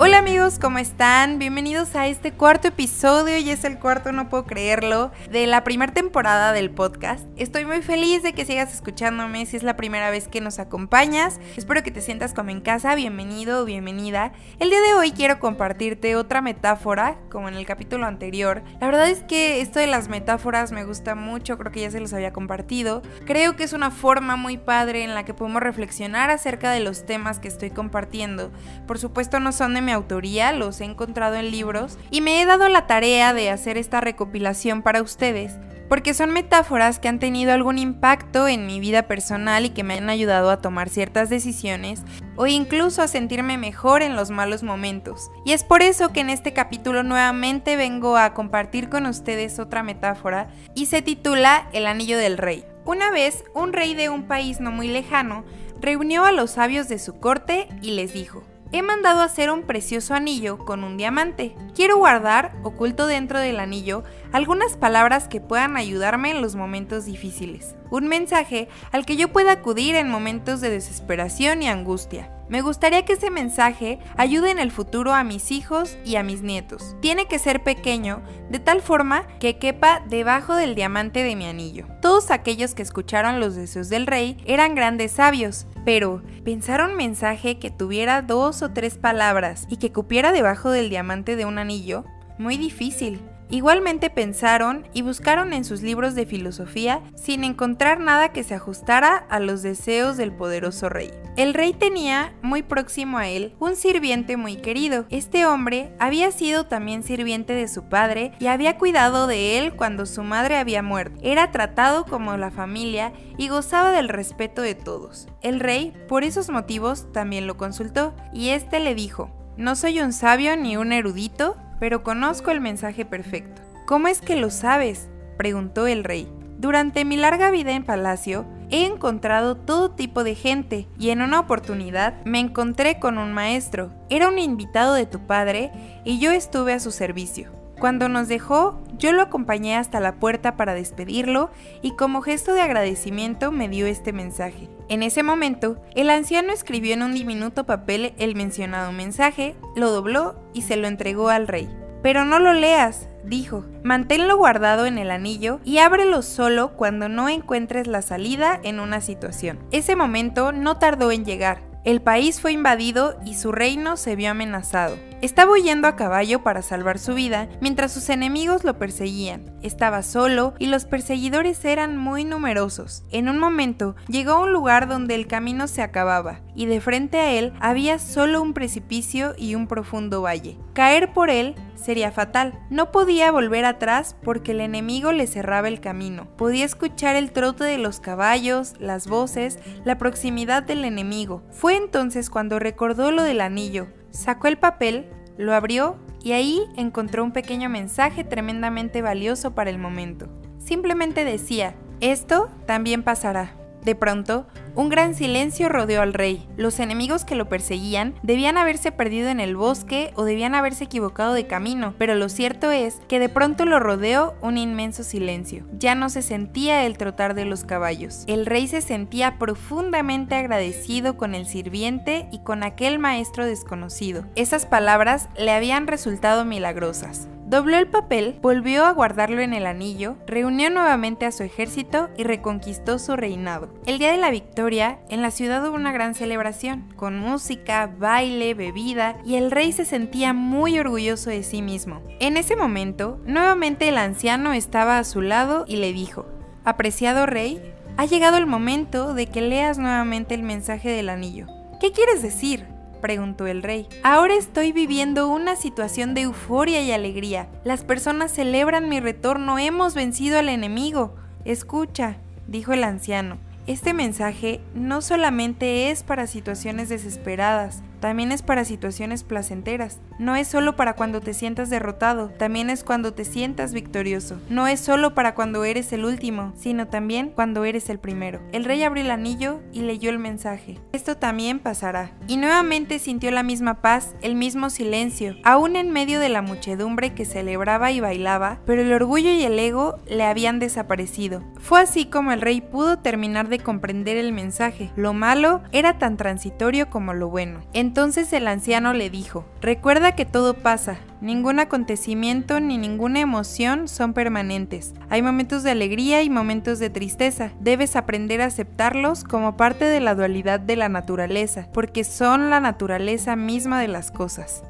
Hola amigos, ¿cómo están? Bienvenidos a este cuarto episodio, y es el cuarto, no puedo creerlo, de la primera temporada del podcast. Estoy muy feliz de que sigas escuchándome si es la primera vez que nos acompañas. Espero que te sientas como en casa, bienvenido o bienvenida. El día de hoy quiero compartirte otra metáfora, como en el capítulo anterior. La verdad es que esto de las metáforas me gusta mucho, creo que ya se los había compartido. Creo que es una forma muy padre en la que podemos reflexionar acerca de los temas que estoy compartiendo. Por supuesto no son de autoría, los he encontrado en libros y me he dado la tarea de hacer esta recopilación para ustedes, porque son metáforas que han tenido algún impacto en mi vida personal y que me han ayudado a tomar ciertas decisiones o incluso a sentirme mejor en los malos momentos. Y es por eso que en este capítulo nuevamente vengo a compartir con ustedes otra metáfora y se titula El Anillo del Rey. Una vez, un rey de un país no muy lejano reunió a los sabios de su corte y les dijo, He mandado hacer un precioso anillo con un diamante. Quiero guardar, oculto dentro del anillo, algunas palabras que puedan ayudarme en los momentos difíciles. Un mensaje al que yo pueda acudir en momentos de desesperación y angustia. Me gustaría que ese mensaje ayude en el futuro a mis hijos y a mis nietos. Tiene que ser pequeño, de tal forma que quepa debajo del diamante de mi anillo. Todos aquellos que escucharon los deseos del rey eran grandes sabios, pero pensar un mensaje que tuviera dos o tres palabras y que cupiera debajo del diamante de un anillo, muy difícil. Igualmente pensaron y buscaron en sus libros de filosofía sin encontrar nada que se ajustara a los deseos del poderoso rey. El rey tenía muy próximo a él un sirviente muy querido. Este hombre había sido también sirviente de su padre y había cuidado de él cuando su madre había muerto. Era tratado como la familia y gozaba del respeto de todos. El rey, por esos motivos, también lo consultó y este le dijo, no soy un sabio ni un erudito, pero conozco el mensaje perfecto. ¿Cómo es que lo sabes? preguntó el rey. Durante mi larga vida en palacio, he encontrado todo tipo de gente y en una oportunidad me encontré con un maestro. Era un invitado de tu padre y yo estuve a su servicio. Cuando nos dejó, yo lo acompañé hasta la puerta para despedirlo y como gesto de agradecimiento me dio este mensaje. En ese momento, el anciano escribió en un diminuto papel el mencionado mensaje, lo dobló y se lo entregó al rey. Pero no lo leas, dijo, manténlo guardado en el anillo y ábrelo solo cuando no encuentres la salida en una situación. Ese momento no tardó en llegar. El país fue invadido y su reino se vio amenazado. Estaba huyendo a caballo para salvar su vida mientras sus enemigos lo perseguían. Estaba solo y los perseguidores eran muy numerosos. En un momento llegó a un lugar donde el camino se acababa y de frente a él había solo un precipicio y un profundo valle. Caer por él sería fatal. No podía volver atrás porque el enemigo le cerraba el camino. Podía escuchar el trote de los caballos, las voces, la proximidad del enemigo. Fue entonces cuando recordó lo del anillo, Sacó el papel, lo abrió y ahí encontró un pequeño mensaje tremendamente valioso para el momento. Simplemente decía, esto también pasará. De pronto, un gran silencio rodeó al rey. Los enemigos que lo perseguían debían haberse perdido en el bosque o debían haberse equivocado de camino, pero lo cierto es que de pronto lo rodeó un inmenso silencio. Ya no se sentía el trotar de los caballos. El rey se sentía profundamente agradecido con el sirviente y con aquel maestro desconocido. Esas palabras le habían resultado milagrosas. Dobló el papel, volvió a guardarlo en el anillo, reunió nuevamente a su ejército y reconquistó su reinado. El día de la victoria, en la ciudad hubo una gran celebración, con música, baile, bebida, y el rey se sentía muy orgulloso de sí mismo. En ese momento, nuevamente el anciano estaba a su lado y le dijo, Apreciado rey, ha llegado el momento de que leas nuevamente el mensaje del anillo. ¿Qué quieres decir? Preguntó el rey. Ahora estoy viviendo una situación de euforia y alegría. Las personas celebran mi retorno, hemos vencido al enemigo. Escucha, dijo el anciano. Este mensaje no solamente es para situaciones desesperadas, también es para situaciones placenteras. No es solo para cuando te sientas derrotado, también es cuando te sientas victorioso. No es solo para cuando eres el último, sino también cuando eres el primero. El rey abrió el anillo y leyó el mensaje. Esto también pasará. Y nuevamente sintió la misma paz, el mismo silencio, aún en medio de la muchedumbre que celebraba y bailaba, pero el orgullo y el ego le habían desaparecido. Fue así como el rey pudo terminar de comprender el mensaje. Lo malo era tan transitorio como lo bueno Entonces el anciano le dijo, recuerda que todo pasa, ningún acontecimiento ni ninguna emoción son permanentes. Hay momentos de alegría y momentos de tristeza. Debes aprender a aceptarlos como parte de la dualidad de la naturaleza, porque son la naturaleza misma de las cosas.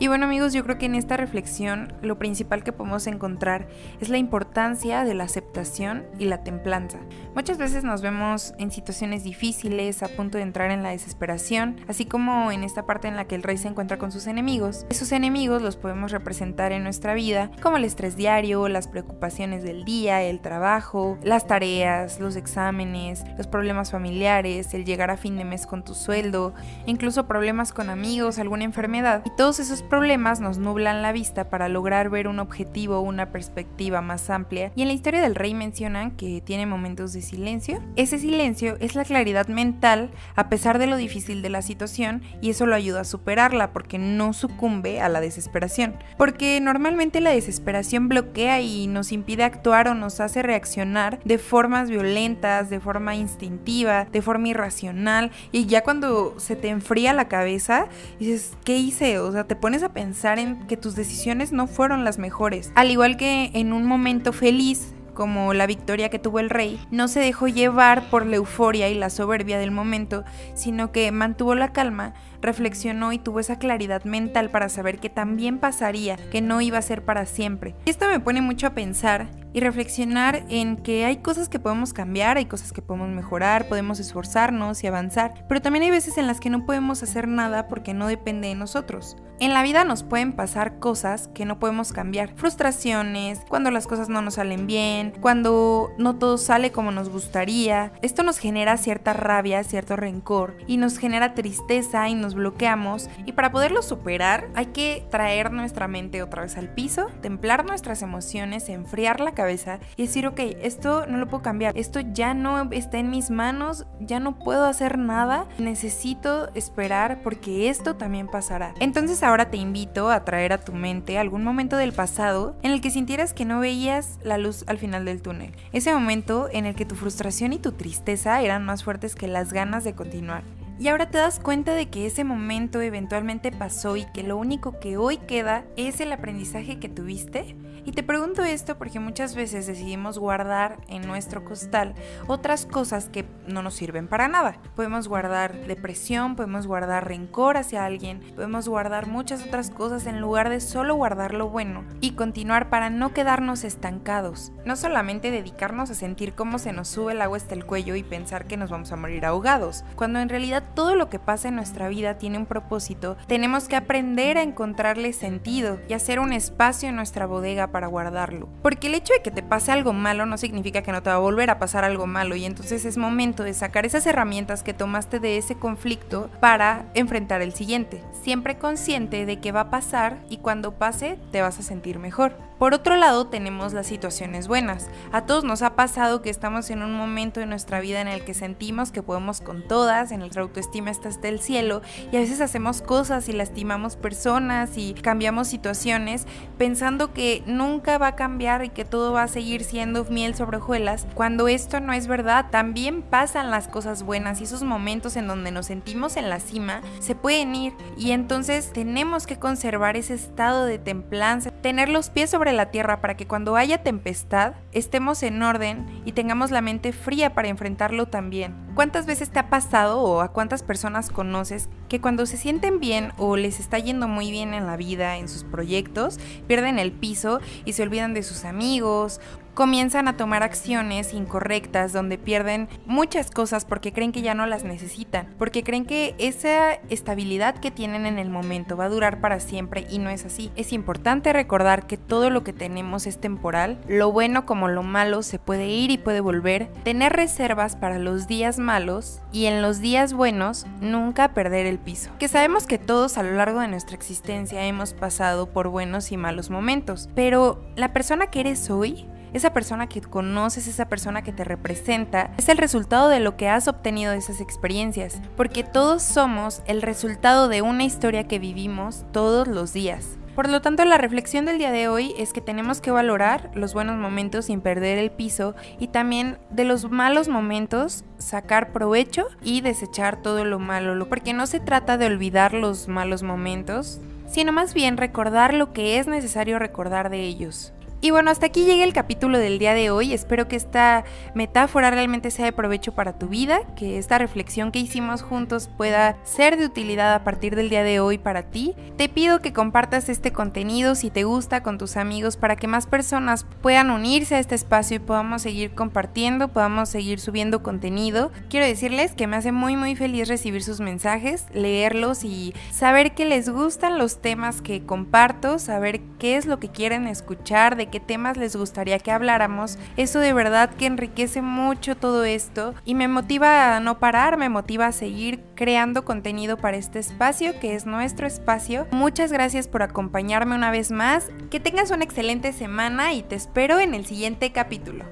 Y bueno amigos, yo creo que en esta reflexión lo principal que podemos encontrar es la importancia de la aceptación y la templanza. Muchas veces nos vemos en situaciones difíciles, a punto de entrar en la desesperación, así como en esta parte en la que el rey se encuentra con sus enemigos. Esos enemigos los podemos representar en nuestra vida como el estrés diario, las preocupaciones del día, el trabajo, las tareas, los exámenes, los problemas familiares, el llegar a fin de mes con tu sueldo, incluso problemas con amigos, alguna enfermedad. Y todos esos problemas nos nublan la vista para lograr ver un objetivo o una perspectiva más amplia y en la historia del rey mencionan que tiene momentos de silencio. Ese silencio es la claridad mental a pesar de lo difícil de la situación y eso lo ayuda a superarla porque no sucumbe a la desesperación. Porque normalmente la desesperación bloquea y nos impide actuar o nos hace reaccionar de formas violentas, de forma instintiva, de forma irracional y ya cuando se te enfría la cabeza dices, ¿qué hice? O sea, te pones a pensar en que tus decisiones no fueron las mejores. Al igual que en un momento feliz, como la victoria que tuvo el rey, no se dejó llevar por la euforia y la soberbia del momento, sino que mantuvo la calma, reflexionó y tuvo esa claridad mental para saber que también pasaría, que no iba a ser para siempre. Y esto me pone mucho a pensar y reflexionar en que hay cosas que podemos cambiar, hay cosas que podemos mejorar, podemos esforzarnos y avanzar, pero también hay veces en las que no podemos hacer nada porque no depende de nosotros. En la vida nos pueden pasar cosas que no podemos cambiar, frustraciones, cuando las cosas no nos salen bien, cuando no todo sale como nos gustaría. Esto nos genera cierta rabia, cierto rencor y nos genera tristeza y nos bloqueamos y para poderlo superar hay que traer nuestra mente otra vez al piso, templar nuestras emociones, enfriar la cabeza y decir, ok, esto no lo puedo cambiar, esto ya no está en mis manos, ya no puedo hacer nada, necesito esperar porque esto también pasará. Entonces ahora te invito a traer a tu mente algún momento del pasado en el que sintieras que no veías la luz al final del túnel. Ese momento en el que tu frustración y tu tristeza eran más fuertes que las ganas de continuar. Y ahora te das cuenta de que ese momento eventualmente pasó y que lo único que hoy queda es el aprendizaje que tuviste. Y te pregunto esto porque muchas veces decidimos guardar en nuestro costal otras cosas que no nos sirven para nada. Podemos guardar depresión, podemos guardar rencor hacia alguien, podemos guardar muchas otras cosas en lugar de solo guardar lo bueno y continuar para no quedarnos estancados. No solamente dedicarnos a sentir cómo se nos sube el agua hasta el cuello y pensar que nos vamos a morir ahogados, cuando en realidad todo lo que pasa en nuestra vida tiene un propósito, tenemos que aprender a encontrarle sentido y hacer un espacio en nuestra bodega para guardarlo. Porque el hecho de que te pase algo malo no significa que no te va a volver a pasar algo malo y entonces es momento de sacar esas herramientas que tomaste de ese conflicto para enfrentar el siguiente, siempre consciente de que va a pasar y cuando pase te vas a sentir mejor. Por otro lado, tenemos las situaciones buenas. A todos nos ha pasado que estamos en un momento de nuestra vida en el que sentimos que podemos con todas, en que autoestima está hasta el cielo y a veces hacemos cosas y lastimamos personas y cambiamos situaciones pensando que nunca va a cambiar y que todo va a seguir siendo miel sobre hojuelas, cuando esto no es verdad. También pasan las cosas buenas y esos momentos en donde nos sentimos en la cima se pueden ir y entonces tenemos que conservar ese estado de templanza, tener los pies sobre la tierra para que cuando haya tempestad estemos en orden y tengamos la mente fría para enfrentarlo también. ¿Cuántas veces te ha pasado o a cuántas personas conoces que cuando se sienten bien o les está yendo muy bien en la vida, en sus proyectos, pierden el piso y se olvidan de sus amigos comienzan a tomar acciones incorrectas donde pierden muchas cosas porque creen que ya no las necesitan, porque creen que esa estabilidad que tienen en el momento va a durar para siempre y no es así. Es importante recordar que todo lo que tenemos es temporal, lo bueno como lo malo se puede ir y puede volver, tener reservas para los días malos y en los días buenos nunca perder el piso. Que sabemos que todos a lo largo de nuestra existencia hemos pasado por buenos y malos momentos, pero la persona que eres hoy esa persona que conoces, esa persona que te representa, es el resultado de lo que has obtenido de esas experiencias, porque todos somos el resultado de una historia que vivimos todos los días. Por lo tanto, la reflexión del día de hoy es que tenemos que valorar los buenos momentos sin perder el piso y también de los malos momentos sacar provecho y desechar todo lo malo, porque no se trata de olvidar los malos momentos, sino más bien recordar lo que es necesario recordar de ellos. Y bueno, hasta aquí llega el capítulo del día de hoy. Espero que esta metáfora realmente sea de provecho para tu vida, que esta reflexión que hicimos juntos pueda ser de utilidad a partir del día de hoy para ti. Te pido que compartas este contenido si te gusta con tus amigos para que más personas puedan unirse a este espacio y podamos seguir compartiendo, podamos seguir subiendo contenido. Quiero decirles que me hace muy muy feliz recibir sus mensajes, leerlos y saber que les gustan los temas que comparto, saber qué es lo que quieren escuchar, de qué temas les gustaría que habláramos. Eso de verdad que enriquece mucho todo esto y me motiva a no parar, me motiva a seguir creando contenido para este espacio que es nuestro espacio. Muchas gracias por acompañarme una vez más. Que tengas una excelente semana y te espero en el siguiente capítulo.